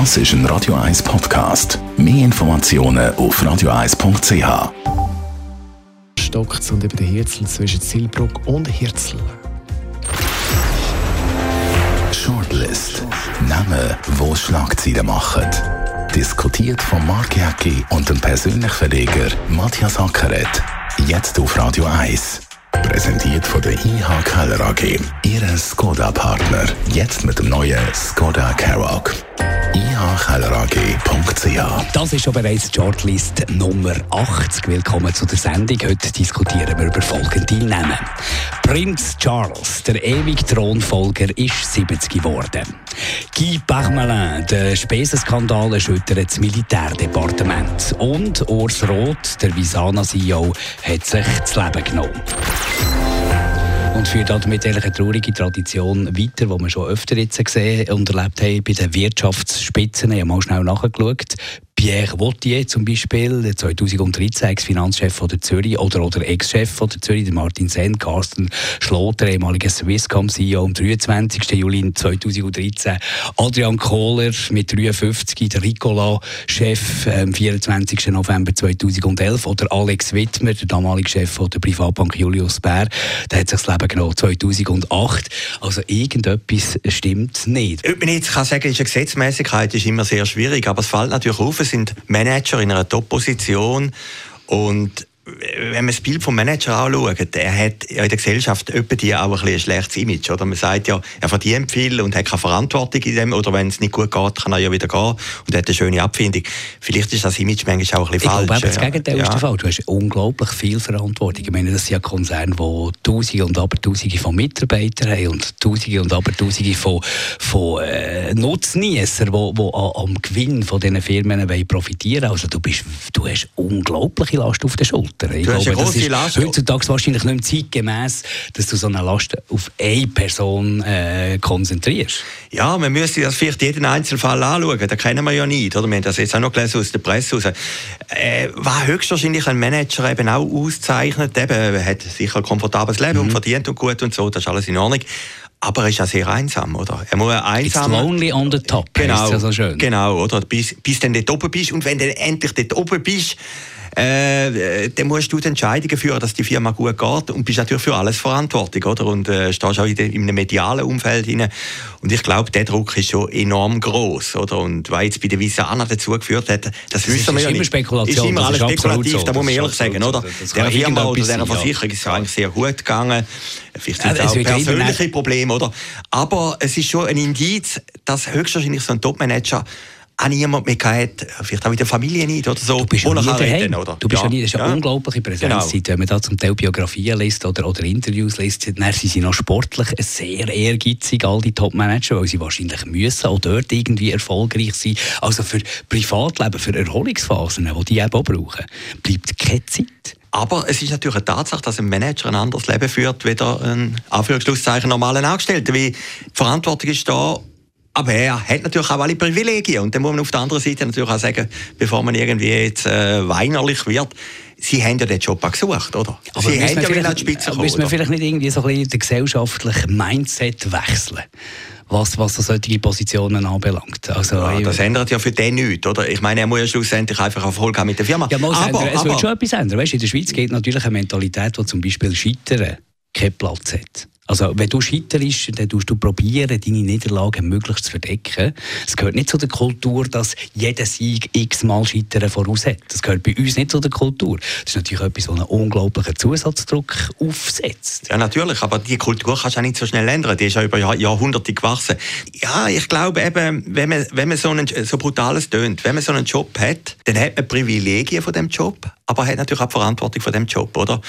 Das ist ein Radio 1 Podcast. Mehr Informationen auf radio1.ch. Stockt und über den Hirzel zwischen Zielbruck und Hirzel. Shortlist. Namen, wo Schlagzeilen machen. Diskutiert von Mark Jäcki und dem persönlichen Verleger Matthias Ackeret. Jetzt auf Radio 1. Präsentiert von der IH Keller AG. Ihre Skoda-Partner. Jetzt mit dem neuen Skoda Karoq ihkellerag.ch. Das ist schon bereits Shortlist Nummer 80. Willkommen zu der Sendung. Heute diskutieren wir über folgende Namen. Prinz Charles, der ewige Thronfolger, ist 70 geworden. Guy Parmelin, der Spesenskandal erschüttert das Militärdepartement. Und Urs Roth, der Visana-CEO, hat sich das Leben genommen und führt damit eine traurige Tradition weiter, die wir schon öfter jetzt gesehen und erlebt haben bei den Wirtschaftsspitzen. Ich habe mal schnell nachgeschaut. Pierre Wautier zum Beispiel, 2013 Ex-Finanzchef der Zürich oder, oder Ex-Chef der Zürich, der Martin Sen, Carsten Schloter, ehemaliger Swisscom-CEO am 23. Juli 2013, Adrian Kohler mit 53, der Ricola-Chef am 24. November 2011 oder Alex Wittmer, der damalige Chef der Privatbank Julius Bär, der hat sich das Leben genommen 2008. Also irgendetwas stimmt nicht. Ob man jetzt kann sagen, ist eine Gesetzmäßigkeit ist immer sehr schwierig, aber es fällt natürlich auf, sind Manager in einer Top-Position und wenn man das Bild vom Manager anschaut, er hat in der Gesellschaft die auch ein, ein schlechtes Image. Oder? Man sagt ja, er verdient viel und hat keine Verantwortung in dem, oder wenn es nicht gut geht, kann er ja wieder gehen und hat eine schöne Abfindung. Vielleicht ist das Image manchmal auch ein bisschen ich falsch. Glaube, aber das Gegenteil ja. ist der Fall. Du hast unglaublich viel Verantwortung. Ich meine, das sind ja Konzerne, die Tausende und Abertausende von Mitarbeitern haben und Tausende und Abertausende von, von äh, Nutznießern, die, die am Gewinn von diesen Firmen profitieren wollen. Also du, bist, du hast unglaubliche Last auf der Schulter. Schulter. Ich du glaube, das ist Last. heutzutage wahrscheinlich nicht mehr zeitgemäß, dass du so eine Last auf eine Person äh, konzentrierst. Ja, man müsste das vielleicht jeden Einzelfall anschauen. Das kennen wir ja nicht. Oder? Wir haben das jetzt auch noch gelesen aus der Presse raus. Äh, was höchstwahrscheinlich ein Manager eben auch auszeichnet, eben, hat sicher ein komfortables Leben mhm. und verdient und gut und so, das ist alles in Ordnung. Aber er ist ja sehr einsam, oder? Er muss einsam. It's lonely on the top. Genau, ja so schön. genau, oder? Bis, bis du dort oben bist. Und wenn du endlich dort oben bist, äh, dann musst du die Entscheidungen führen, dass die Firma gut geht und bist natürlich für alles verantwortlich, oder? Und äh, stehst auch in, de, in einem medialen Umfeld hinein. Und ich glaube, der Druck ist schon enorm groß, oder? Und was jetzt bei der Visana dazu geführt hat, das, das wissen wir ja nicht. Spekulation, ist immer alles spekulativ, so, da muss man ehrlich sagen, oder? Der Firma oder der Versicherung ist es eigentlich sehr gut gegangen. Vielleicht sind es auch persönliche Probleme, oder? Aber es ist schon ein Indiz, dass höchstwahrscheinlich so ein Topmanager auch niemand mehr gehabt, vielleicht auch mit der Familie nicht oder so. Du bist ja nie reden, oder? Du bist ja, nie, das ist eine ja. unglaubliche Präsenz. Genau. Wenn man da zum Teil Biografien liest oder, oder Interviews liest, dann sind sie noch sportlich sehr ehrgeizig, all die Top-Manager, weil sie wahrscheinlich müssen auch dort irgendwie erfolgreich sein. Also für Privatleben, für Erholungsphasen, die die eben auch brauchen, bleibt keine Zeit. Aber es ist natürlich eine Tatsache, dass ein Manager ein anderes Leben führt, wie ein Anführungszeichen normalen Angestellter. Die Verantwortung ist da aber er hat natürlich auch alle Privilegien. Und dann muss man auf der anderen Seite natürlich auch sagen, bevor man irgendwie jetzt äh, weinerlich wird, Sie haben ja den Job auch gesucht, oder? Aber Sie haben ja wieder an die Spitze kommen. Müssen wir vielleicht nicht irgendwie so ein bisschen den gesellschaftlichen Mindset wechseln? was, was solche Positionen anbelangt. Also, ja, das ändert ja für den nichts, oder? Ich meine, er muss ja schlussendlich einfach Erfolg haben mit der Firma. Ja, aber, aber, es wird schon etwas ändern. Weißt, in der Schweiz geht natürlich eine Mentalität, die zum Beispiel Scheitern keinen Platz hat. Also, wenn du scheiterst, dann tust du probieren, deine Niederlagen möglichst zu verdecken. Es gehört nicht zu der Kultur, dass jeder Sieg x-mal Scheitern voraus hat. Das gehört bei uns nicht zu der Kultur. Das ist natürlich etwas, was einen unglaublichen Zusatzdruck aufsetzt. Ja, natürlich, aber die Kultur kannst du auch nicht so schnell ändern. Die ist ja über Jahrhunderte gewachsen. Ja, ich glaube eben, wenn man, wenn man so, einen, so brutales tönt, wenn man so einen Job hat, dann hat man Privilegien von dem Job, aber hat natürlich auch Verantwortung von dem Job, oder?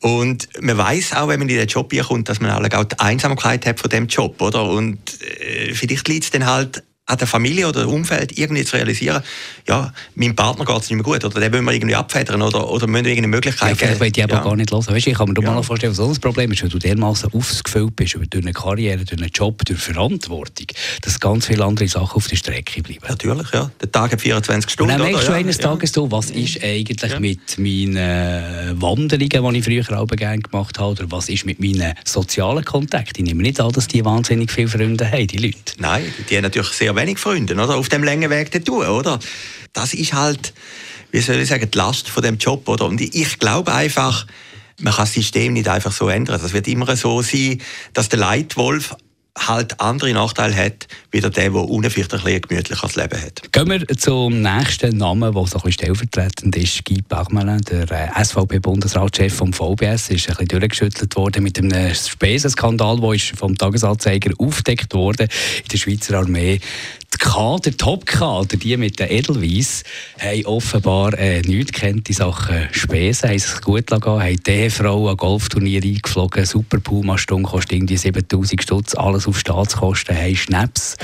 Und man weiß auch, wenn man in den Job kommt, dass man man auch die Einsamkeit hat von dem Job, oder? Und äh, vielleicht liegt es dann halt an der Familie oder dem Umfeld irgendwie zu realisieren, ja, meinem Partner geht es nicht mehr gut oder den wollen wir irgendwie abfedern oder, oder müssen wir irgendeine Möglichkeit ja, vielleicht will ich aber ja. gar nicht hören. Weißt, ich kann mir ja. mal vorstellen, was so ein Problem ist, wenn du dermaßen aufgefüllt bist durch eine Karriere, durch einen Job, durch Verantwortung, dass ganz viele andere Sachen auf der Strecke bleiben. Natürlich, ja. Der Tag hat 24 Stunden. Und dann merkst du eines Tages, du, was ist eigentlich mit meinen äh, Wanderungen, die ich früher auch gerne gemacht habe, oder was ist mit meinen sozialen Kontakten? Ich nehme nicht an, dass die wahnsinnig viele Freunde haben, die Leute. Nein, die haben natürlich sehr wenig Freunde, oder? Auf dem langen Weg tun, oder? Das ist halt, wie soll ich sagen, die Last von dem Job, oder? Und ich glaube einfach, man kann das System nicht einfach so ändern. Es wird immer so sein, dass der Leitwolf halt andere Nachteile hat, wie der, der unten vielleicht ein, ein gemütliches Leben hat. Gehen wir zum nächsten Namen, der so ein stellvertretend ist, Guy Bachmann, der äh, SVP-Bundesratschef vom VBS, ist ein bisschen durchgeschüttelt worden mit einem Spesenskandal, der vom Tagesanzeiger aufgedeckt wurde in der Schweizer Armee Kader, Top-Kader, die mit den Edelweiss, haben offenbar äh, nichts kennt in Sachen Spesen, haben sich gut gelassen, haben die Frau an Golfturnier eingeflogen, Super Puma-Stunde kostet irgendwie 7000 Stutz, alles auf Staatskosten, haben Schnaps,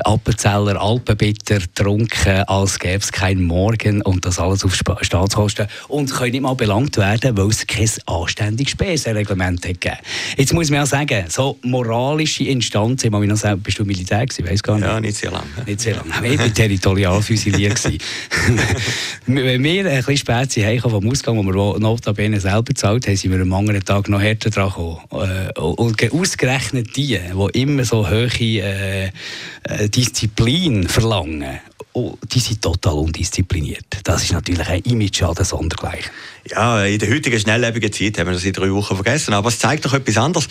Appenzeller, Alpenbitter getrunken, als gäbe es keinen Morgen und das alles auf Staatskosten und können nicht mal belangt werden, weil es kein anständiges Spesenreglement hat gegeben. Jetzt muss man ja sagen, so moralische Instanzen, ich noch sagen, bist du Militär gewesen, weiss gar nicht. Ja, nicht sehr lange. Nicht sehr lange. Ich war territorial füsiliert. Wenn wir ein bisschen spät sind, vom Ausgang, wo wir notabene selber gezahlt haben, sind wir am anderen Tag noch härter dran gekommen. Äh, und ausgerechnet die, die immer so hohe äh, äh, Disziplin verlangen, oh, die sind total undiszipliniert. Das ist natürlich ein Image an Sondergleichen. Ja, in der heutigen schnelllebigen Zeit haben wir das in drei Wochen vergessen. Aber es zeigt doch etwas anderes.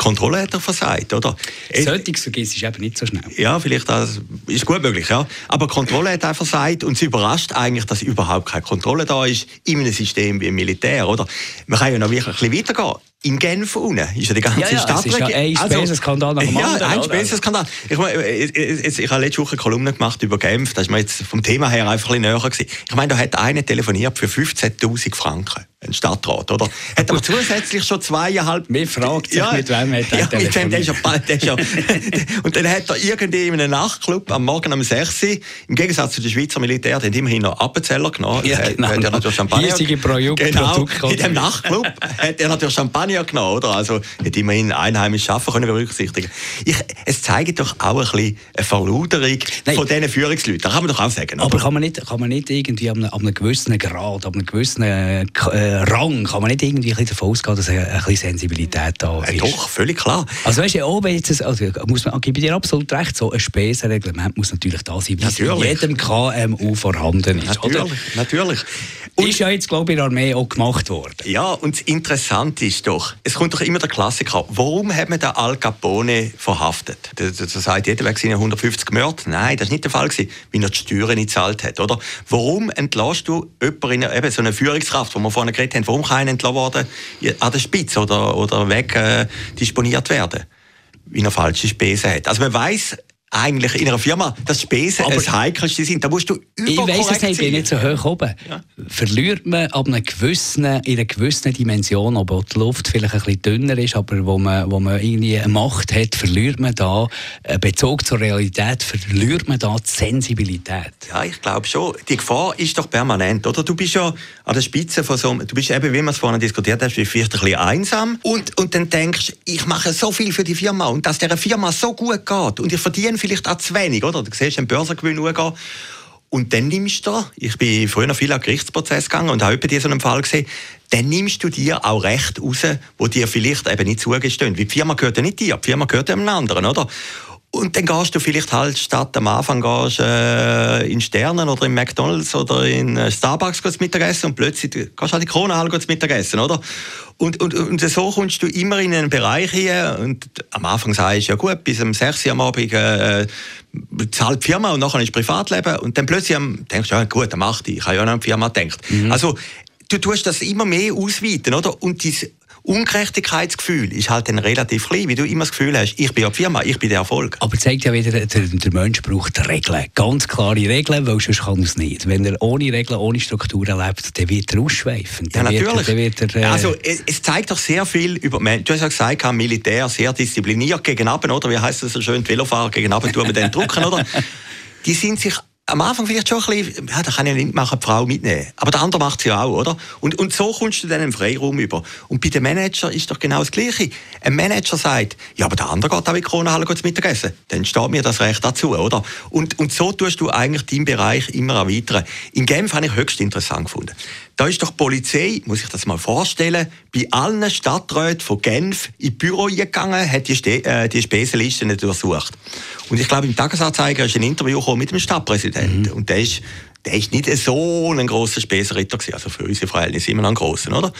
Kontrolle hat er versagt, oder? Solches vergisst ist eben nicht so schnell. Ja, vielleicht das ist gut möglich, ja. Aber Kontrolle hat er versagt und es überrascht eigentlich, dass überhaupt keine Kontrolle da ist in einem System wie im Militär, oder? Man kann ja noch wirklich ein bisschen weitergehen in Genf unten ist ja die ganze ja, ja, Stadt. Es ist ja ein also, Spesenskandal nach dem ja, anderen. ein Spesenskandal. Ich, meine, ich, ich, ich, habe letzte Woche eine Kolumne gemacht über Genf. Da ist mir jetzt vom Thema her einfach ein bisschen näher gewesen. Ich meine, da hat einer telefoniert für 15.000 Franken. Ein Stadtrat, oder? Hat aber zusätzlich schon zweieinhalb... Mir fragt sich, ja, mit wem hat er ja, mit wem, der ist ja, der ist ja, Und dann hat er irgendwie in einem Nachtclub am Morgen um 6 Uhr, im Gegensatz zu den Schweizer Militär, die haben immerhin noch Appenzeller genommen. Ja, genau. Hat er natürlich Champagner. Riesige Produkt, genau, in dem Nachtclub hat er natürlich Champagner genommen, oder? Also hat immerhin einheimisch Schaffen können berücksichtigen. Ich, es zeigt doch auch ein bisschen eine Verluderung Nein. von diesen Führungsleuten. Das kann man doch auch sagen. Aber kann man nicht, kann man nicht irgendwie ab einem, ab einem gewissen Grad, ab einem gewissen äh, Rang, kann man nicht irgendwie ein davon ausgehen, dass eine, eine Sensibilität da ist? Äh, doch, völlig klar. Also weißt du, oben jetzt, also, muss man, gebe dir absolut recht, so ein Spesenreglement muss natürlich da sein, wie in jedem KMU vorhanden ist. Natürlich, oder? natürlich. Und ist ja jetzt, glaube ich, in der Armee auch gemacht worden. Ja, und das Interessante ist doch, es kommt doch immer der Klassiker, warum hat man den Al Capone verhaftet? Das, das sagt jeder, wer 150 Mörder. Nein, das war nicht der Fall, gewesen, weil er die Steuern nicht gezahlt hat. Oder? Warum entlässt du jemanden, eben so eine Führungskraft, die wir vorhin geredet haben, warum kann entlassen worden an der Spitze oder, oder weg äh, disponiert werden? Weil er falsche Spesen hat. Also man weiß eigentlich in einer Firma, dass Spesen aber das Heikelste sind. Da musst du Ich weiss es bin nicht so hoch oben. Ja. Verliert man ab einer gewissen, in einer gewissen Dimension, ob die Luft vielleicht ein bisschen dünner ist, aber wo man, wo man irgendwie eine Macht hat, verliert man da, Bezug zur Realität, verliert man da die Sensibilität? Ja, ich glaube schon. Die Gefahr ist doch permanent, oder? Du bist ja an der Spitze von so einem, du bist eben, wie wir es vorhin diskutiert haben, vielleicht ein bisschen einsam und, und dann denkst, ich mache so viel für die Firma und dass der Firma so gut geht und ich verdiene vielleicht auch zu wenig, oder? Du siehst einen Börsengewinn hochgehen. Und dann nimmst du, ich bin früher noch viel an Gerichtsprozess gegangen und habe bei so einem Fall gesehen, dann nimmst du dir auch Recht raus, wo dir vielleicht eben nicht zugestehen. Weil die Firma gehört ja nicht dir, die Firma gehört einem anderen, oder? Und dann gehst du vielleicht halt statt am Anfang gehst, äh, in Sternen oder in McDonalds oder in äh, Starbucks gehst Mittagessen und plötzlich gehst du halt in Kronenhalle Mittagessen, oder? Und, und, und so kommst du immer in einen Bereich hier und am Anfang sagst du, ja gut, bis um 6 Uhr am Abend äh, zahlt die Firma und nachher ist Privatleben und dann plötzlich denkst du, ja gut, dann mach ich, ich habe ja noch an die Firma gedacht. Mhm. Also du tust das immer mehr ausweiten, oder? Und diese Ungerechtigkeitsgefühl ist halt dann relativ klein, wie du immer das Gefühl hast, ich bin ja die Firma, ich bin der Erfolg. Aber zeigt ja wieder, der, der Mensch braucht Regeln, ganz klare Regeln, weil sonst kann er es nicht. Wenn er ohne Regeln, ohne Strukturen lebt, dann wird er ausschweifend. Ja, natürlich. Wird wird er, äh also es, es, zeigt doch sehr viel über, du hast ja gesagt, Militär sehr diszipliniert gegen oder? Wie heißt das so schön, die Velofahrer gegen tun wir den drucken, oder? Die sind sich am Anfang vielleicht schon ein bisschen, ja, da kann ich nicht machen, die Frau mitnehmen. Aber der andere macht sie auch, oder? Und, und so kommst du dann einen Freiraum über. Und bei dem Manager ist doch genau das Gleiche. Ein Manager sagt, ja, aber der andere geht auch in die Kronenhalle zu Mittagessen. Dann steht mir das Recht dazu, oder? Und, und so tust du eigentlich deinen Bereich immer erweitern. In Genf habe ich höchst interessant gefunden. Da ist doch die Polizei, muss ich das mal vorstellen, bei allen Stadträten von Genf in Büro gegangen, hat die, Ste äh, die Spesenliste nicht untersucht. Und ich glaube, im Tagesanzeiger ist ein Interview mit dem Stadtpräsidenten. Mhm. Und der ist, der ist nicht so ein grosser Spesenritter gewesen. Also für unsere Verhältnisse immer noch ein grosser, oder?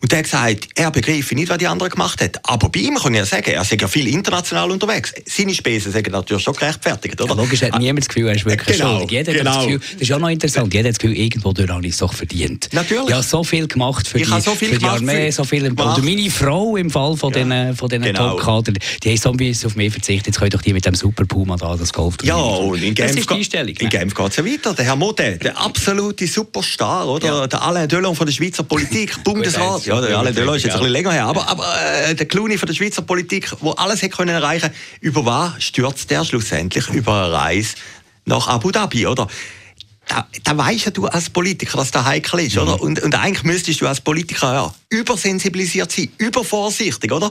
Und der hat gesagt, er begreife nicht, was die anderen gemacht haben. Aber bei ihm kann ich ja sagen, er ist ja viel international unterwegs. Seine Spesen sind natürlich schon gerechtfertigt, oder? Ja, logisch hat niemand das Gefühl, er ist wirklich genau, schuldig. Jeder genau. hat das Gefühl, das ist auch noch interessant, jeder hat das Gefühl, irgendwo durch habe ich es doch verdient. Natürlich. Ja, so viel gemacht für, ich die, so viel für die Armee, so viel Oder meine Frau im Fall von ja. diesen, von diesen genau. Top-Kader, die haben so ein bisschen auf mich verzichtet, jetzt können doch die mit dem Super Puma da das Golf Ja, und in Genf. In ne? Genf geht es ja weiter. Der Herr Mode, der absolute Superstar, oder? Ja. Der Alain Delon von der Schweizer Politik, Bundesrat. Ja, der Alain Delon ist jetzt ein bisschen länger her. Aber, aber äh, der Clooney von der Schweizer Politik, wo alles hätte können erreichen, über was stürzt der schlussendlich über eine Reise nach Abu Dhabi, oder? Da, da weißt ja du als Politiker, dass das heikel ist, mhm. oder? Und, und eigentlich müsstest du als Politiker ja übersensibilisiert sein, übervorsichtig, oder?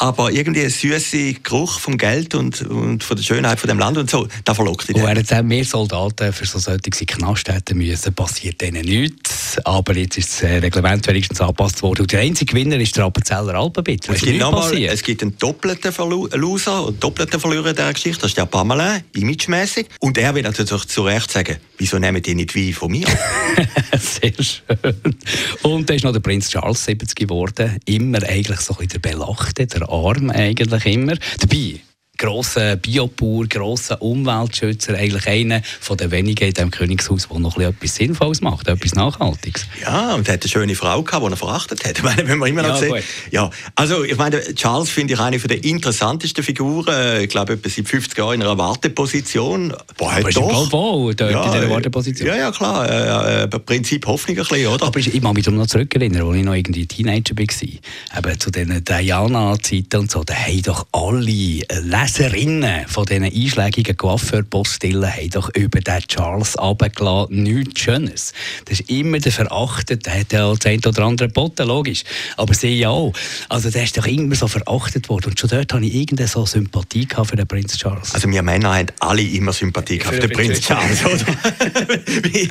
Aber irgendwie ein süßer Geruch vom Geld und, und von der Schönheit von dem Land und so, da verlockt. Und während dann mehr Soldaten für so solche Knast hätten müssen, passiert denen nichts. Aber jetzt ist das äh, Reglement wenigstens angepasst worden. Und der einzige Gewinner ist der Appenzeller Alpenbitter. Es, gibt es gibt einen doppelten Loser und doppelten Verlierer dieser Geschichte. Das ist der Pamela, imagemäßig. Und er will natürlich zu Recht sagen, wieso nehmen die nicht Wein von mir? Sehr schön. Und da ist noch der Prinz Charles 70 geworden. Immer eigentlich so ein bisschen der Belachte, der arm eigentlich immer. Dabei grosser Biobauer, grosser Umweltschützer, eigentlich einer von den wenigen in diesem Königshaus, der noch etwas Sinnvolles macht, etwas Nachhaltiges. Ja, und er hat eine schöne Frau gehabt, die er verachtet hat. Ich meine, wenn man immer noch ja, sehen. Ja, also ich meine, Charles finde ich eine der interessantesten Figuren. Ich glaube, etwa seit 50 Jahren in einer Warteposition. Boah, aber doch. ist wohl dort ja, in dieser Warteposition. Ja, ja, klar. Äh, äh, Prinzip Hoffnung ein bisschen, oder? Aber ich kann mich noch zurückerinnern, als ich noch irgendwie Teenager war. Eben zu diesen Diana-Zeiten und so, da haben doch alle Leser Leserinnen von diesen einschlägigen Coiffeur-Postillen haben doch über den Charles runtergelassen nichts Schönes. Das ist immer der Verachtet, der hat ja das eine oder andere Botten, logisch. Aber sie ja auch. Also der ist doch immer so verachtet worden. Und schon dort hatte ich irgendeine so Sympathie für den Prinz Charles. Also wir Männer haben alle immer Sympathie für den Prinz Charles, oder? wie,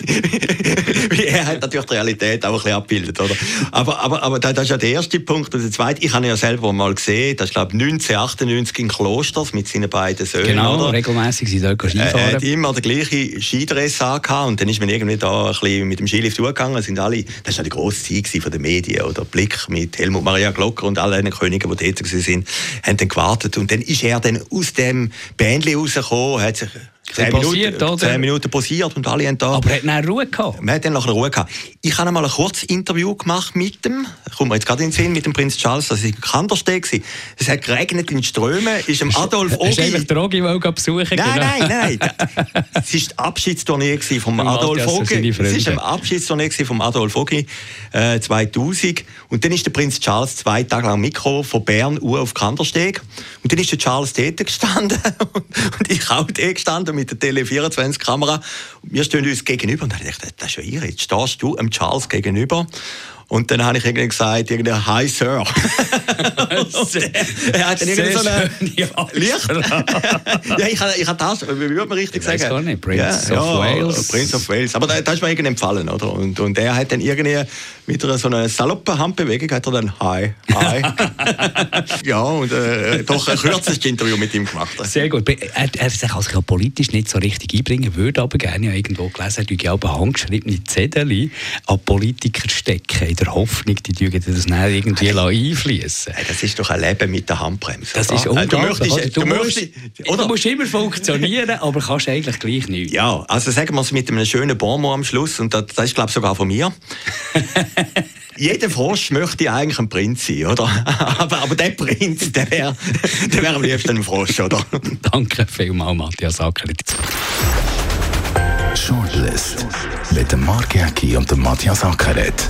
wie, er hat natürlich die Realität auch ein bisschen abbildet, oder? Aber, aber, aber das ist ja der erste Punkt. Und der zweite, ich habe ihn ja selber mal gesehen, das ist glaube ich 1998 in Klosters mit seinen beiden Söhnen. Genau, oder? regelmäßig sind dort Skifahren. Er hat immer den gleichen Skidress angehabt und dann ist man irgendwie da ein bisschen mit dem Skilift zugegangen. Sind alle, das war die grosse Zeit von den Medien, oder Blick mit Helmut Maria Glocker und allen Königen, die dort waren, haben dann gewartet und dann ist er dann aus dem Bändchen rausgekommen, hat sich Zehn Minuten, zehn Minuten posiert und alle haben da... Aber er hat dann Ruhe gehabt? Man hat dann nachher Ruhe gehabt. Ich habe einmal ein kurzes Interview gemacht mit dem, kommt mir jetzt gerade in den Sinn, mit dem Prinz Charles, das war in Kandersteg. Es hat geregnet in Strömen, ist dem Adolf Ogi... Hast du den Ogi besuchen Nein, genau. nein, nein. es war die Abschiedstournee vom Adolf Ogi. Es war ein Abschiedstournee vom Adolf Ogi äh, 2000. Und dann ist der Prinz Charles zwei Tage lang Mikro von Bern auf Kandersteg. Und dann ist der Charles dort gestanden und ich auch dort gestanden mit der Tele24-Kamera. Wir stehen uns gegenüber und dann dachte ich, das ist ja ihr, jetzt stehst du dem Charles gegenüber. Und dann habe ich irgendwie gesagt, irgendwie, hi Sir. er hat dann irgendwie so eine Licht. ja, ich habe ich hab das, wie würde man richtig ich sagen? Gar nicht. Prince ja, of ja, Wales. Prince of Wales. Aber das, das ist mir irgendwie empfallen, oder? Und, und er hat dann irgendwie mit einer so einer saloppen Handbewegung hat er dann hi, hi. ja, und äh, doch ein kürzestes Interview mit ihm gemacht. Sehr gut. Er, er sich also politisch nicht so richtig einbringen, würde aber gerne irgendwo gelesen, er auch handgeschriebene Zettel an Politiker stecken der Hoffnung, die dürfen das dann irgendwie einfließen. Hey, das ist doch ein Leben mit der Handbremse. Das ist unglaublich. Du, möchtest, du, musst, oder? du musst immer funktionieren, aber kannst eigentlich gleich nicht. Ja, also sagen wir es mit einem schönen Bonmot am Schluss, und das, das ist glaube ich sogar von mir. Jeder Frosch möchte eigentlich ein Prinz sein, oder? aber, aber der Prinz, der wäre der wär am liebsten ein Frosch, oder? Danke vielmals, Matthias Ackert. Shortlist mit dem Mark Jäcki und dem Matthias Ackeret